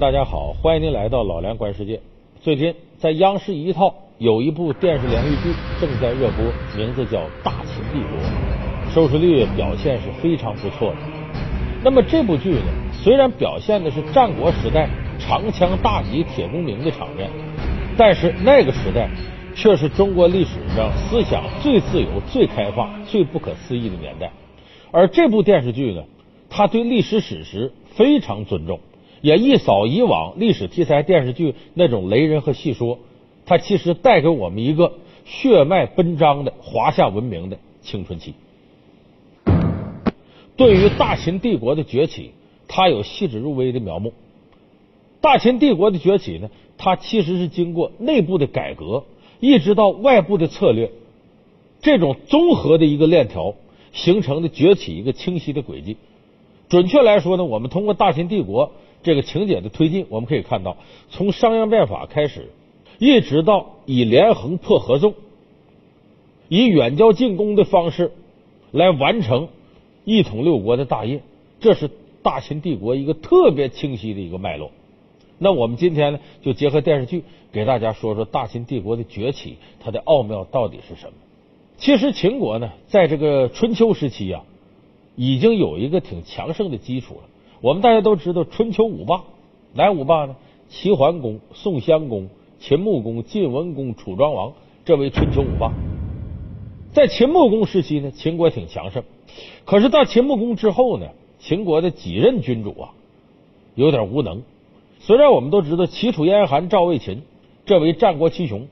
大家好，欢迎您来到老梁观世界。最近在央视一套有一部电视连续剧正在热播，名字叫《大秦帝国》，收视率表现是非常不错的。那么这部剧呢，虽然表现的是战国时代长枪大戟铁公明的场面，但是那个时代却是中国历史上思想最自由、最开放、最不可思议的年代。而这部电视剧呢，它对历史史实非常尊重。也一扫以往历史题材电视剧那种雷人和戏说，它其实带给我们一个血脉奔张的华夏文明的青春期。对于大秦帝国的崛起，它有细致入微的描摹。大秦帝国的崛起呢，它其实是经过内部的改革，一直到外部的策略，这种综合的一个链条形成的崛起一个清晰的轨迹。准确来说呢，我们通过大秦帝国。这个情节的推进，我们可以看到，从商鞅变法开始，一直到以连横破合纵，以远交近攻的方式来完成一统六国的大业，这是大秦帝国一个特别清晰的一个脉络。那我们今天呢，就结合电视剧，给大家说说大秦帝国的崛起，它的奥妙到底是什么？其实秦国呢，在这个春秋时期啊，已经有一个挺强盛的基础了。我们大家都知道春秋五霸，哪五霸呢？齐桓公、宋襄公、秦穆公、晋文公、楚庄王，这为春秋五霸。在秦穆公时期呢，秦国挺强盛。可是到秦穆公之后呢，秦国的几任君主啊，有点无能。虽然我们都知道齐楚燕韩赵魏秦，这为战国七雄。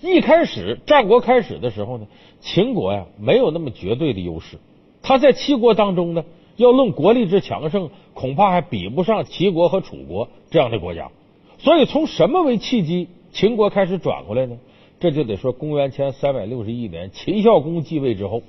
一开始战国开始的时候呢，秦国呀没有那么绝对的优势。他在七国当中呢。要论国力之强盛，恐怕还比不上齐国和楚国这样的国家。所以，从什么为契机，秦国开始转过来呢？这就得说公元前三百六十一年，秦孝公继位之后，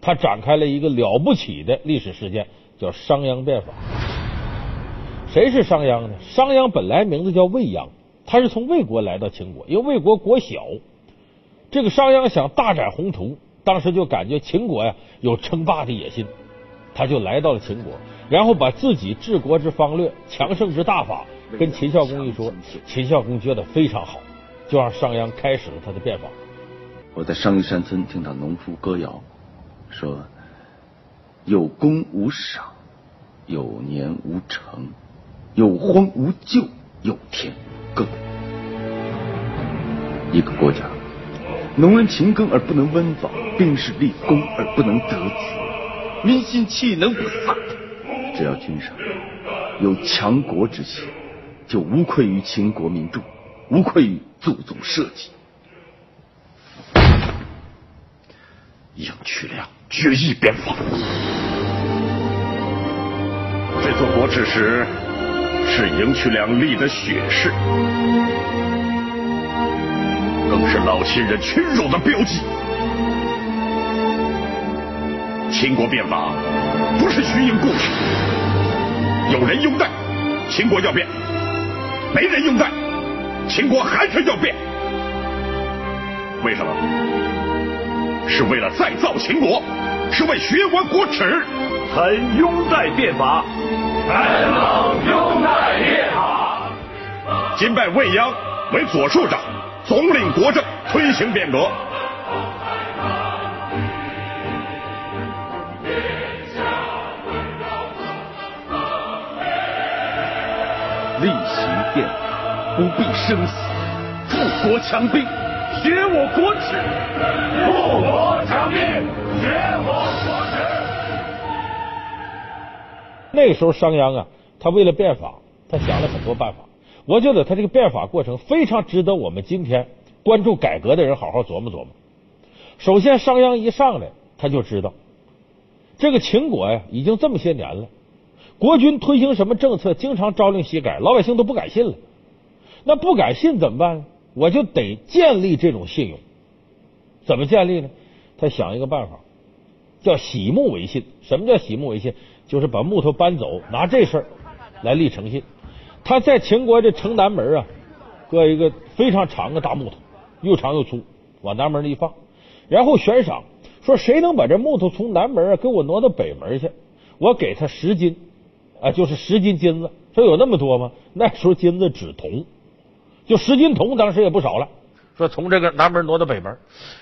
他展开了一个了不起的历史事件，叫商鞅变法。谁是商鞅呢？商鞅本来名字叫卫鞅，他是从魏国来到秦国，因为魏国国小。这个商鞅想大展宏图，当时就感觉秦国呀有称霸的野心。他就来到了秦国，然后把自己治国之方略、强盛之大法跟秦孝公一说，秦孝公觉得非常好，就让商鞅开始了他的变法。我在商于山村听到农夫歌谣，说有功无赏，有年无成，有荒无救，有田耕。一个国家，农人勤耕而不能温饱，兵士立功而不能得子。民心岂能不散？只要君上有强国之心，就无愧于秦国民众，无愧于祖宗社稷。赢渠梁决意变法，这座国耻石是赢渠梁立的血誓，更是老秦人屈辱的标记。秦国变法不是虚应故事，有人拥戴，秦国要变；没人拥戴，秦国还是要变。为什么？是为了再造秦国，是为学完国耻。臣拥戴变法，臣等拥戴变法。今拜未央为左庶长，总领国政，推行变革。不必生死，富国强兵，学我国耻。富国强兵，学我国耻。那时候，商鞅啊，他为了变法，他想了很多办法。我觉得他这个变法过程非常值得我们今天关注改革的人好好琢磨琢磨。首先，商鞅一上来，他就知道这个秦国呀，已经这么些年了。国君推行什么政策，经常朝令夕改，老百姓都不敢信了。那不敢信怎么办呢？我就得建立这种信用。怎么建立呢？他想一个办法，叫洗木为信。什么叫洗木为信？就是把木头搬走，拿这事儿来立诚信。他在秦国这城南门啊，搁一个非常长的大木头，又长又粗，往南门一放，然后悬赏，说谁能把这木头从南门啊给我挪到北门去，我给他十斤。啊，就是十斤金子，说有那么多吗？那时候金子只铜，就十斤铜，当时也不少了。说从这个南门挪到北门，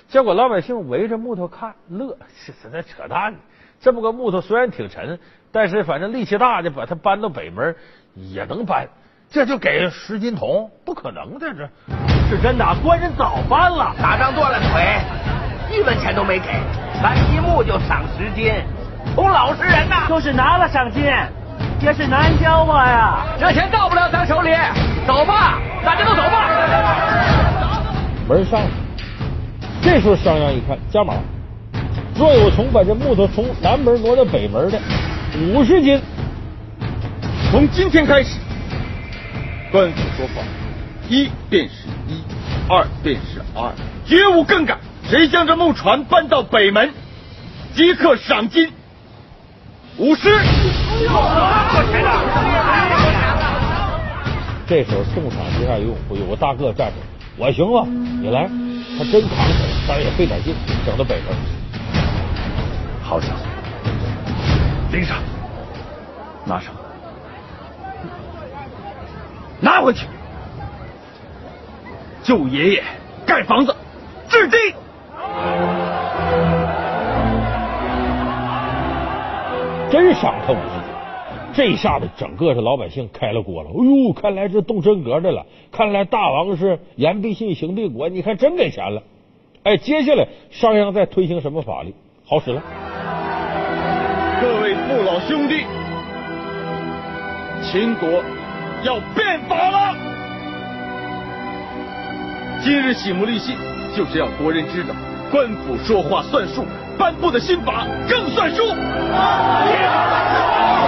结果老百姓围着木头看乐，这在扯淡。这么个木头虽然挺沉，但是反正力气大的，把它搬到北门也能搬。这就给十斤铜，不可能的，这是真的。官人早搬了，打仗断了腿，一文钱都没给，搬一木就赏十斤，从老实人呐。就是拿了赏金，也是难教我呀。这钱到不了咱手里，走吧，大家都走吧。门上，这时候商鞅一看加码，若有从把这木头从南门挪到北门的五十斤，从今天开始，官府说话，一便是一，二便是二，绝无更改。谁将这木船搬到北门，即刻赏金五十。这时候宋场之下有有个大个站着。我行啊，你来，他真扛起来，当然也费点劲，整到北边。好小子，拎上，拿上，拿回去，救爷爷盖房子，致敬。真赏他五十斤。这下子，整个是老百姓开了锅了。哎呦，看来这动真格的了。看来大王是言必信，行必果。你看，真给钱了。哎，接下来商鞅再推行什么法律？好使了。各位父老兄弟，秦国要变法了。今日喜目立信，就是要国人知道，官府说话算数，颁布的新法更算数。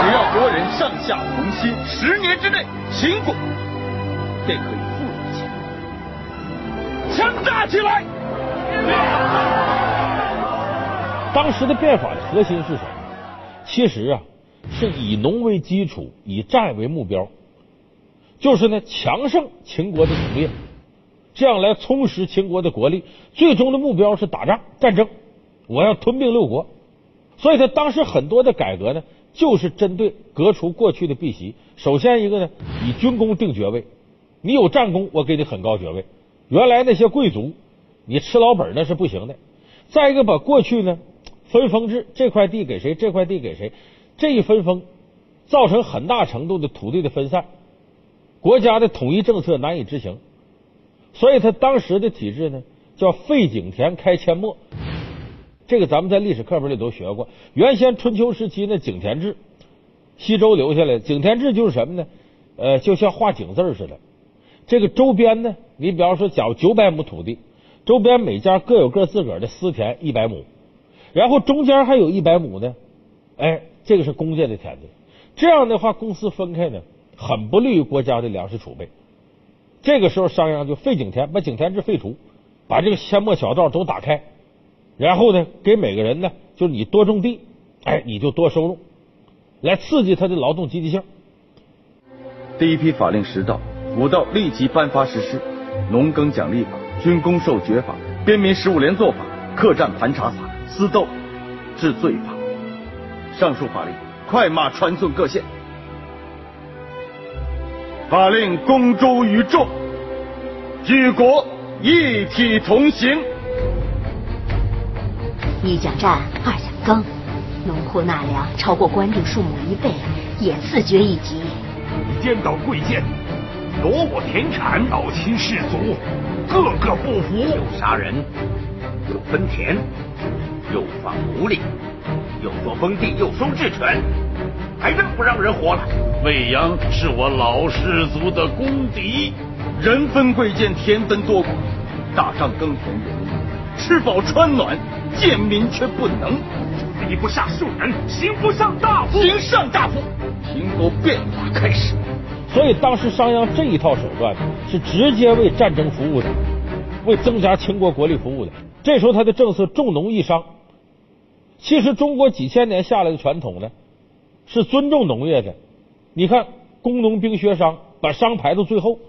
只要国人上下同心，十年之内，秦国便可以富有起来，强大起来。当时的变法的核心是什么？其实啊，是以农为基础，以战为目标，就是呢强盛秦国的农业，这样来充实秦国的国力。最终的目标是打仗战争，我要吞并六国。所以他当时很多的改革呢。就是针对革除过去的弊习。首先一个呢，以军功定爵位，你有战功，我给你很高爵位。原来那些贵族，你吃老本那是不行的。再一个，把过去呢分封制，这块地给谁，这块地给谁，这一分封，造成很大程度的土地的分散，国家的统一政策难以执行。所以他当时的体制呢，叫废井田，开阡陌。这个咱们在历史课本里都学过。原先春秋时期那井田制，西周留下来。井田制就是什么呢？呃，就像画井字似的。这个周边呢，你比方说，假如九百亩土地，周边每家各有各自个儿的私田一百亩，然后中间还有一百亩呢，哎，这个是公家的田地。这样的话，公私分开呢，很不利于国家的粮食储备。这个时候，商鞅就废井田，把井田制废除，把这个阡陌小道都打开。然后呢，给每个人呢，就是你多种地，哎，你就多收入，来刺激他的劳动积极性。第一批法令十道，五道立即颁发实施：农耕奖励法、军功授爵法、边民十五连坐法、客栈盘查法、私斗治罪法。上述法令快马传送各县，法令公诸于众，举国一体同行。一甲战，二甲耕，农户纳粮超过官定数目一倍，也自爵一级。颠倒贵贱，夺我田产，倒侵士族，个个不服。又杀人，又分田，又放奴隶，又说封地，又收治权，还真不让人活了。未央是我老氏族的公敌，人分贵贱，田分多寡，打仗耕田容易，吃饱穿暖。贱民却不能，礼不上庶人，刑不上大夫，刑上大夫。秦国变法开始，所以当时商鞅这一套手段是直接为战争服务的，为增加秦国国力服务的。这时候他的政策重农抑商。其实中国几千年下来的传统呢，是尊重农业的。你看工农兵学商，把商排到最后，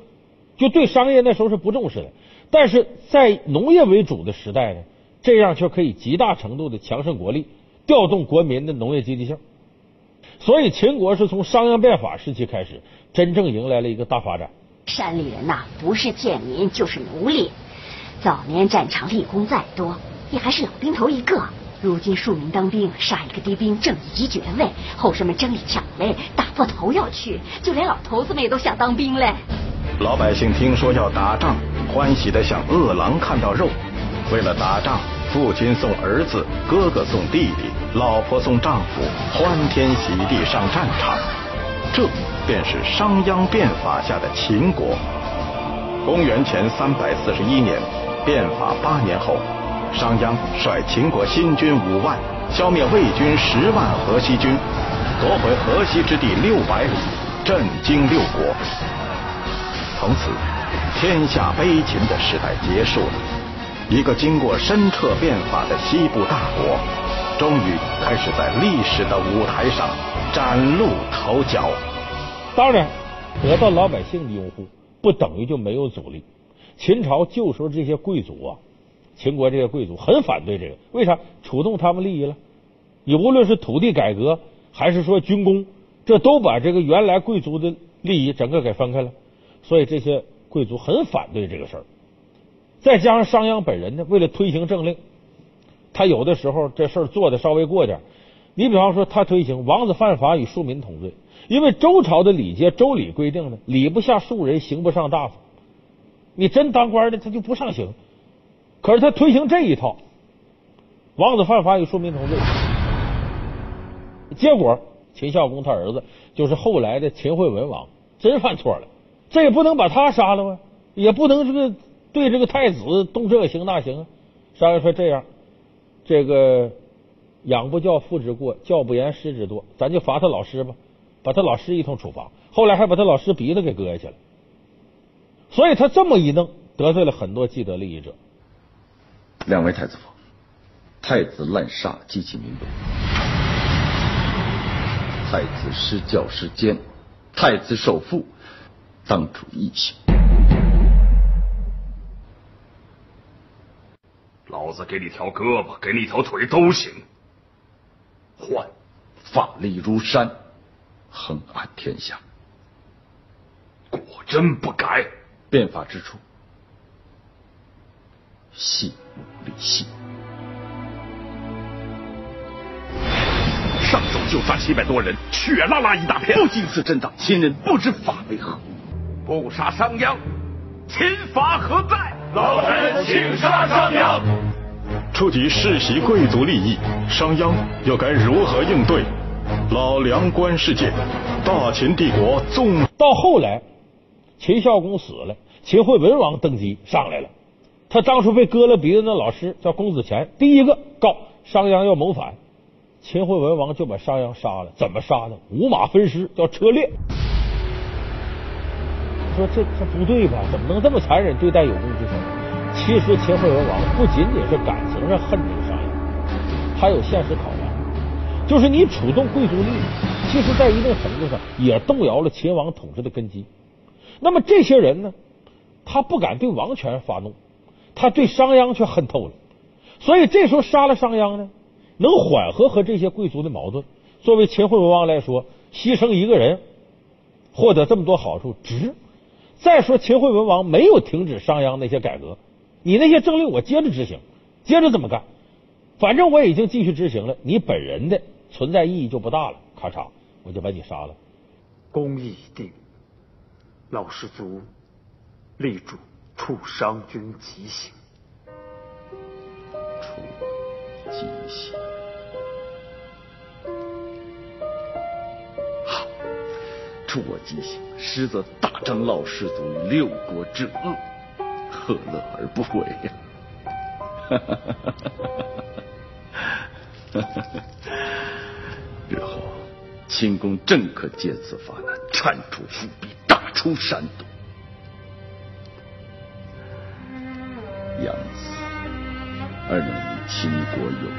就对商业那时候是不重视的。但是在农业为主的时代呢？这样却可以极大程度的强盛国力，调动国民的农业积极性。所以秦国是从商鞅变法时期开始，真正迎来了一个大发展。山里人呐，不是贱民就是奴隶。早年战场立功再多，也还是老兵头一个。如今庶民当兵，杀一个敌兵，正一级爵位，后生们争里抢位，打破头要去，就连老头子们也都想当兵嘞。老百姓听说要打仗，欢喜的像饿狼看到肉。为了打仗，父亲送儿子，哥哥送弟弟，老婆送丈夫，欢天喜地上战场。这便是商鞅变法下的秦国。公元前三百四十一年，变法八年后。商鞅率秦国新军五万，消灭魏军十万河西军，夺回河西之地六百里，震惊六国。从此，天下悲秦的时代结束了。一个经过深彻变法的西部大国，终于开始在历史的舞台上崭露头角。当然，得到老百姓的拥护，不等于就没有阻力。秦朝旧时候这些贵族啊。秦国这些贵族很反对这个，为啥？触动他们利益了。你无论是土地改革，还是说军功，这都把这个原来贵族的利益整个给分开了。所以这些贵族很反对这个事儿。再加上商鞅本人呢，为了推行政令，他有的时候这事做的稍微过点。你比方说，他推行王子犯法与庶民同罪，因为周朝的礼节，周礼规定呢，礼不下庶人，刑不上大夫。你真当官的，他就不上刑。可是他推行这一套，王子犯法与庶民同罪，结果秦孝公他儿子就是后来的秦惠文王真犯错了，这也不能把他杀了吗？也不能这个对这个太子动这刑那刑啊。商鞅说这样，这个养不教父之过，教不严师之惰，咱就罚他老师吧，把他老师一通处罚。后来还把他老师鼻子给割下去了。所以他这么一弄，得罪了很多既得利益者。两位太子府，太子滥杀，激起民愤；太子失教失奸，太子受缚，当主异刑。老子给你条胳膊，给你条腿都行。换法力如山，横按天下。果真不改。变法之初。细目理细，上手就杀七百多人，血拉拉一大片。不经此震荡，秦人不知法为何。不杀商鞅，秦法何在？老臣请杀商鞅。触及世袭贵族利益，商鞅又该如何应对？老梁观世界，大秦帝国纵到后来，秦孝公死了，秦惠文王登基上来了。他当初被割了鼻子那老师叫公子虔，第一个告商鞅要谋反，秦惠文王就把商鞅杀了。怎么杀的？五马分尸，叫车裂。说这这不对吧？怎么能这么残忍对待有功之臣？其实秦惠文王不仅仅是感情上恨这个商鞅，还有现实考量，就是你触动贵族利益，其实在一定程度上也动摇了秦王统治的根基。那么这些人呢，他不敢对王权发怒。他对商鞅却恨透了，所以这时候杀了商鞅呢，能缓和和这些贵族的矛盾。作为秦惠文王来说，牺牲一个人，获得这么多好处，值。再说秦惠文王没有停止商鞅那些改革，你那些政令我接着执行，接着这么干，反正我已经继续执行了，你本人的存在意义就不大了。咔嚓，我就把你杀了。公义已定，老士卒立主。处商君极刑，处极刑。处我极刑，实则大张老氏族六国之恶，何乐而不为呀？日后秦公正可借此发难，铲除复辟，大出山东。杨子，而能与秦国有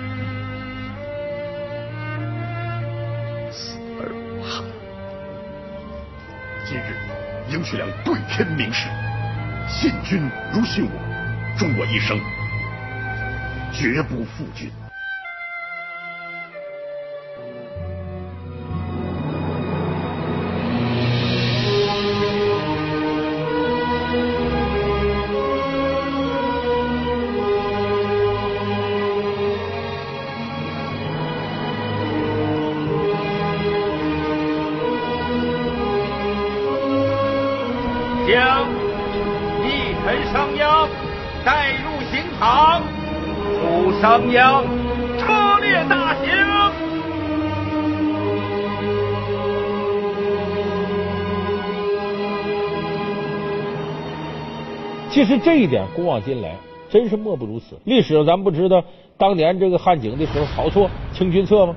徐良对天明誓，信君如信我，忠我一生，绝不负君。一沉商鞅，带入刑场，楚商鞅，车裂大刑。其实这一点，古往今来真是莫不如此。历史上咱不知道当年这个汉景的时候，晁错清君侧吗？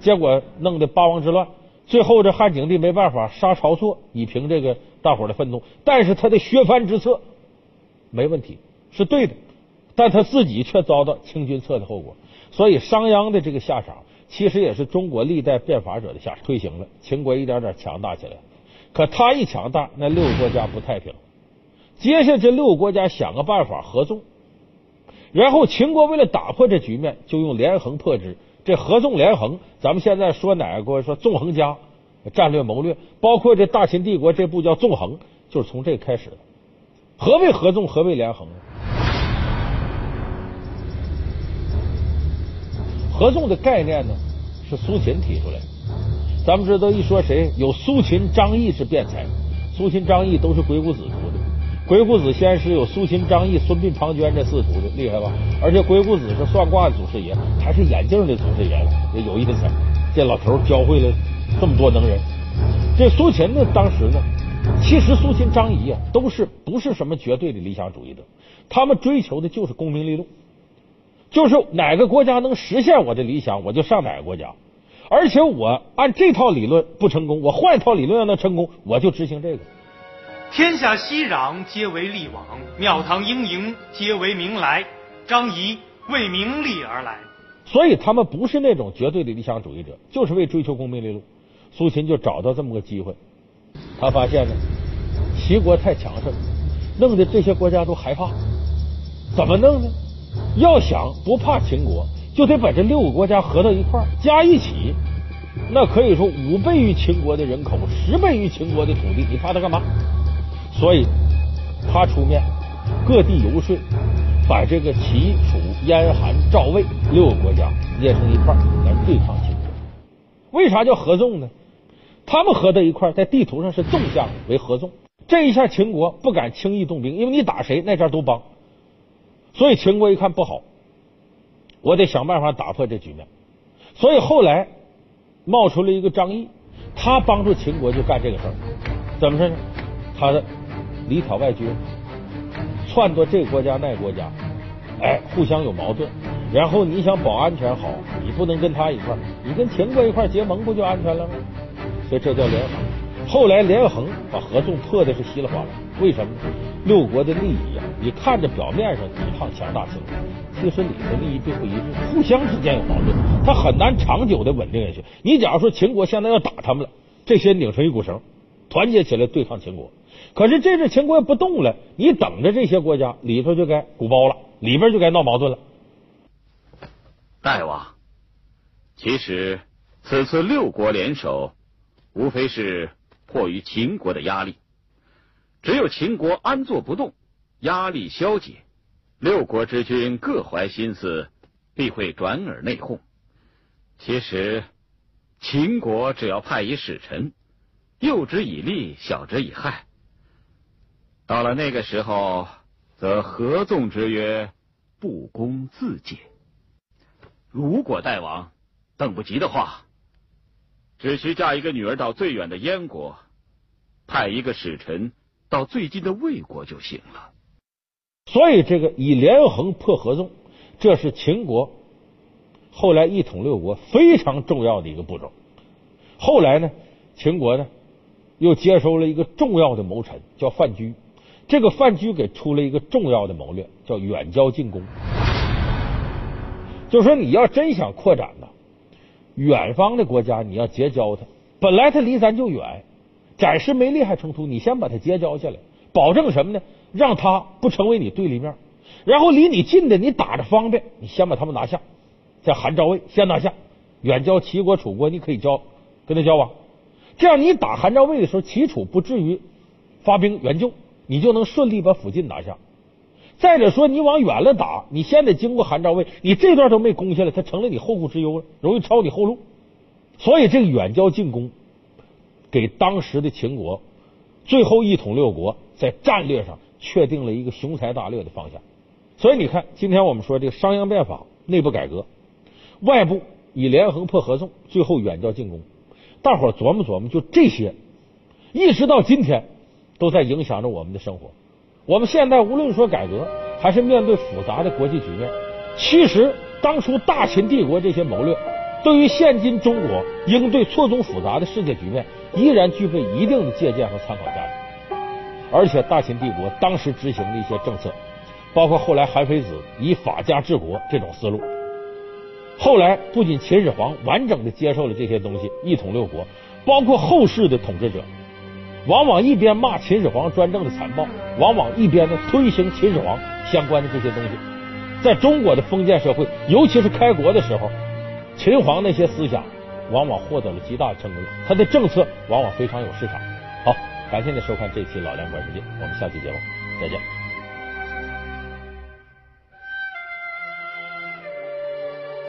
结果弄得八王之乱，最后这汉景帝没办法杀晁错，以平这个大伙的愤怒。但是他的削藩之策没问题，是对的，但他自己却遭到清君侧的后果。所以商鞅的这个下场，其实也是中国历代变法者的下场。推行了秦国一点点强大起来，可他一强大，那六个国家不太平。接下这六个国家想个办法合纵，然后秦国为了打破这局面，就用连横破之。这合纵连横，咱们现在说哪个国说纵横家战略谋略，包括这大秦帝国这部叫纵横，就是从这开始的。何谓合纵？何谓连横？合纵的概念呢，是苏秦提出来的。咱们知道一说谁有苏秦、张仪是辩才，苏秦、张仪都是鬼谷子徒的。鬼谷子先师有苏秦、张仪、孙膑、庞涓这四徒弟，厉害吧？而且鬼谷子是算卦的祖师爷，还是眼镜的祖师爷了，也有意思。这老头教会了这么多能人。这苏秦呢，当时呢，其实苏秦、张仪啊，都是不是什么绝对的理想主义者，他们追求的就是功名利禄，就是哪个国家能实现我的理想，我就上哪个国家。而且我按这套理论不成功，我换一套理论要能成功，我就执行这个。天下熙攘，皆为利往；庙堂英营，皆为名来。张仪为名利而来，所以他们不是那种绝对的理想主义者，就是为追求功名利禄。苏秦就找到这么个机会，他发现呢，齐国太强盛，弄得这些国家都害怕。怎么弄呢？要想不怕秦国，就得把这六个国家合到一块儿，加一起，那可以说五倍于秦国的人口，十倍于秦国的土地，你怕他干嘛？所以，他出面各地游说，把这个齐、楚、燕、韩、赵、魏六个国家捏成一块来对抗秦国。为啥叫合纵呢？他们合在一块在地图上是纵向为合纵。这一下秦国不敢轻易动兵，因为你打谁那家都帮。所以秦国一看不好，我得想办法打破这局面。所以后来冒出了一个张翼，他帮助秦国就干这个事儿。怎么事呢？他的。里挑外撅，撺掇这个国家那个国家，哎，互相有矛盾。然后你想保安全好，你不能跟他一块儿你跟秦国一块结盟不就安全了吗？所以这叫连横。后来连横把合纵破的是稀里哗啦。为什么？六国的利益啊，你看着表面上抵抗强大秦国，其实里头利益并不一致，互相之间有矛盾，它很难长久的稳定下去。你假如说秦国现在要打他们了，这些拧成一股绳，团结起来对抗秦国。可是这次秦国不动了，你等着这些国家里头就该鼓包了，里边就该闹矛盾了。大王，其实此次六国联手，无非是迫于秦国的压力。只有秦国安坐不动，压力消解，六国之君各怀心思，必会转而内讧。其实秦国只要派一使臣，诱之以利，晓之以害。到了那个时候，则合纵之约不攻自解。如果大王等不及的话，只需嫁一个女儿到最远的燕国，派一个使臣到最近的魏国就行了。所以，这个以连横破合纵，这是秦国后来一统六国非常重要的一个步骤。后来呢，秦国呢又接收了一个重要的谋臣，叫范雎。这个范雎给出了一个重要的谋略，叫远交近攻。就说你要真想扩展呢，远方的国家你要结交他，本来他离咱就远，暂时没利害冲突，你先把他结交下来，保证什么呢？让他不成为你对立面。然后离你近的，你打着方便，你先把他们拿下。在韩赵魏先拿下，远交齐国、楚国，你可以交跟他交往。这样你打韩赵魏的时候，齐楚不至于发兵援救。你就能顺利把附近拿下。再者说，你往远了打，你先得经过韩赵魏，你这段都没攻下来，他成了你后顾之忧了，容易抄你后路。所以，这个远交近攻给当时的秦国最后一统六国在战略上确定了一个雄才大略的方向。所以你看，今天我们说这个商鞅变法、内部改革、外部以连横破合纵，最后远交近攻，大伙琢磨琢磨，就这些，一直到今天都在影响着我们的生活。我们现在无论说改革，还是面对复杂的国际局面，其实当初大秦帝国这些谋略，对于现今中国应对错综复杂的世界局面，依然具备一定的借鉴和参考价值。而且大秦帝国当时执行的一些政策。包括后来韩非子以法家治国这种思路，后来不仅秦始皇完整的接受了这些东西，一统六国，包括后世的统治者，往往一边骂秦始皇专政的残暴，往往一边呢推行秦始皇相关的这些东西。在中国的封建社会，尤其是开国的时候，秦皇那些思想往往获得了极大的成功，他的政策往往非常有市场。好，感谢您收看这期《老梁观世界》，我们下期节目再见。